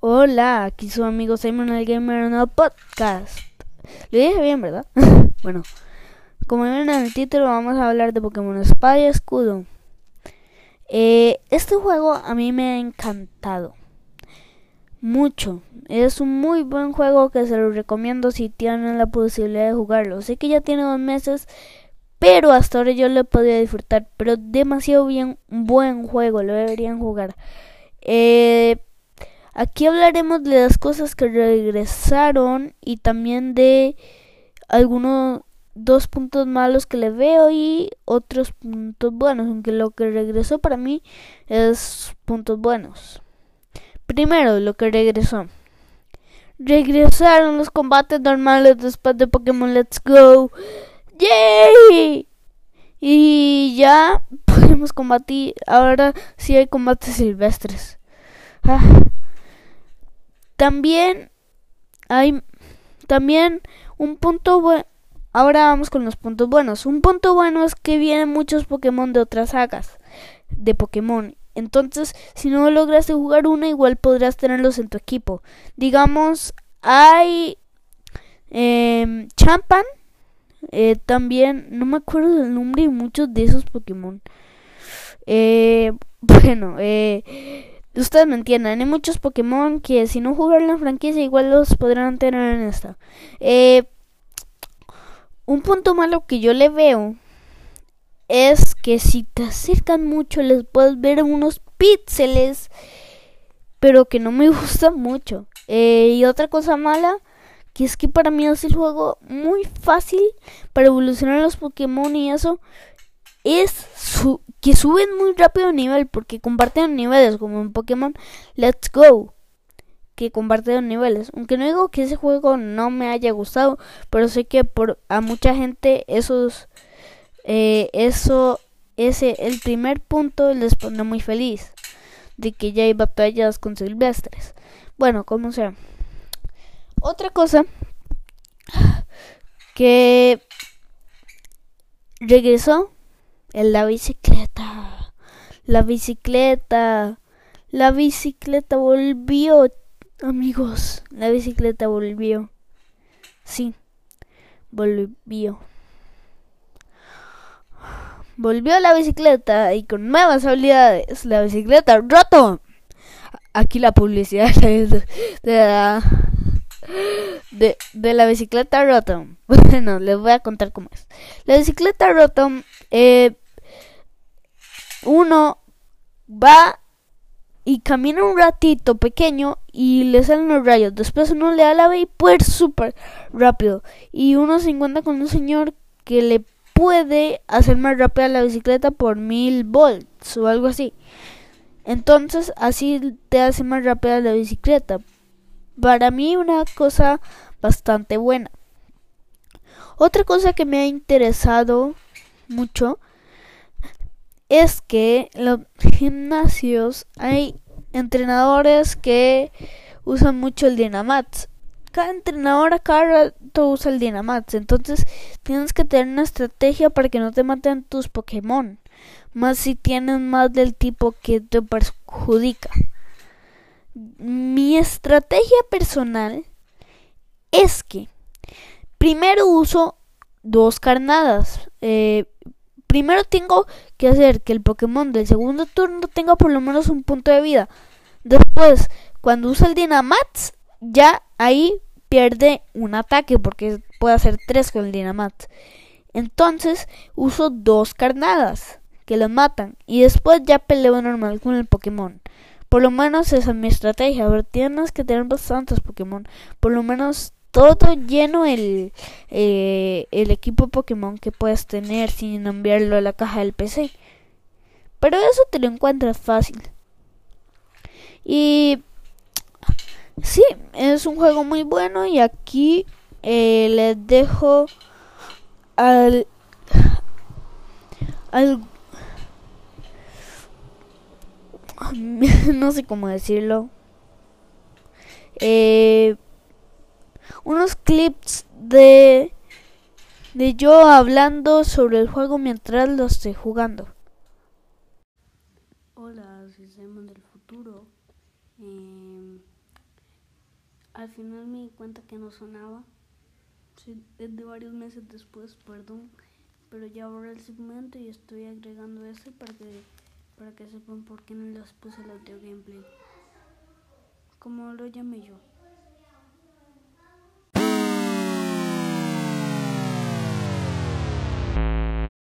Hola, aquí su amigo Simon el Gamer en el podcast. Lo dije bien, ¿verdad? bueno, como ven en el título, vamos a hablar de Pokémon Espada y Escudo. Eh, este juego a mí me ha encantado mucho. Es un muy buen juego que se lo recomiendo si tienen la posibilidad de jugarlo. Sé que ya tiene dos meses, pero hasta ahora yo lo he podido disfrutar. Pero demasiado bien, buen juego, lo deberían jugar. Eh, aquí hablaremos de las cosas que regresaron y también de algunos dos puntos malos que le veo y otros puntos buenos, aunque lo que regresó para mí es puntos buenos. Primero, lo que regresó. Regresaron los combates normales después de Pokémon Let's Go. ¡Yay! Y ya podemos combatir. Ahora sí hay combates silvestres. Ah. También hay también un punto bueno. Ahora vamos con los puntos buenos. Un punto bueno es que vienen muchos Pokémon de otras sagas de Pokémon. Entonces, si no lograste jugar una, igual podrás tenerlos en tu equipo. Digamos, hay eh, Champan. También, no me acuerdo del nombre de muchos de esos Pokémon. Eh, bueno, eh, ustedes me entienden. Hay muchos Pokémon que si no jugaron la franquicia, igual los podrán tener en esta. Eh, un punto malo que yo le veo es que si te acercan mucho les puedes ver unos píxeles, pero que no me gusta mucho. Eh, y otra cosa mala, que es que para mí es el juego muy fácil para evolucionar los Pokémon y eso, es que suben muy rápido nivel, porque comparten niveles, como en Pokémon Let's Go que compartieron niveles. Aunque no digo que ese juego no me haya gustado, pero sé que por a mucha gente esos eh, eso ese el primer punto les pone muy feliz de que ya hay batallas con silvestres. Bueno, como sea. Otra cosa que regresó en la bicicleta. La bicicleta. La bicicleta volvió, Amigos, la bicicleta volvió. Sí, volvió. Volvió la bicicleta y con nuevas habilidades. La bicicleta roto. Aquí la publicidad de, la, de, la bicicleta Rotom. Bueno, les voy a contar cómo es. La bicicleta Rotom, eh, uno va y camina un ratito pequeño y le salen los rayos. Después uno le da la B y puede súper rápido. Y uno se encuentra con un señor que le puede hacer más rápida la bicicleta por mil volts o algo así. Entonces así te hace más rápida la bicicleta. Para mí una cosa bastante buena. Otra cosa que me ha interesado mucho es que en los gimnasios hay entrenadores que usan mucho el Dynamax. Cada entrenador a cada rato usa el Dynamax. Entonces tienes que tener una estrategia para que no te maten tus Pokémon. Más si tienen más del tipo que te perjudica. Mi estrategia personal es que primero uso dos carnadas. Eh, primero tengo que hacer que el Pokémon del segundo turno tenga por lo menos un punto de vida. Después, cuando usa el Dynamax, ya ahí pierde un ataque porque puede hacer tres con el Dynamax. Entonces uso dos carnadas que lo matan y después ya peleo normal con el Pokémon. Por lo menos esa es mi estrategia. A ver, tienes que tener bastantes Pokémon. Por lo menos todo lleno el, eh, el equipo Pokémon que puedes tener sin enviarlo a la caja del PC. Pero eso te lo encuentras fácil. Y sí, es un juego muy bueno y aquí eh, les dejo al, al no sé cómo decirlo. Eh, unos clips de de yo hablando sobre el juego mientras lo estoy jugando. Hola, soy Simon del futuro. Eh, al final me di cuenta que no sonaba. Sí, es de varios meses después, perdón. Pero ya borré el segmento y estoy agregando ese para que, para que sepan por qué no les puse el audio gameplay. Como lo llamé yo.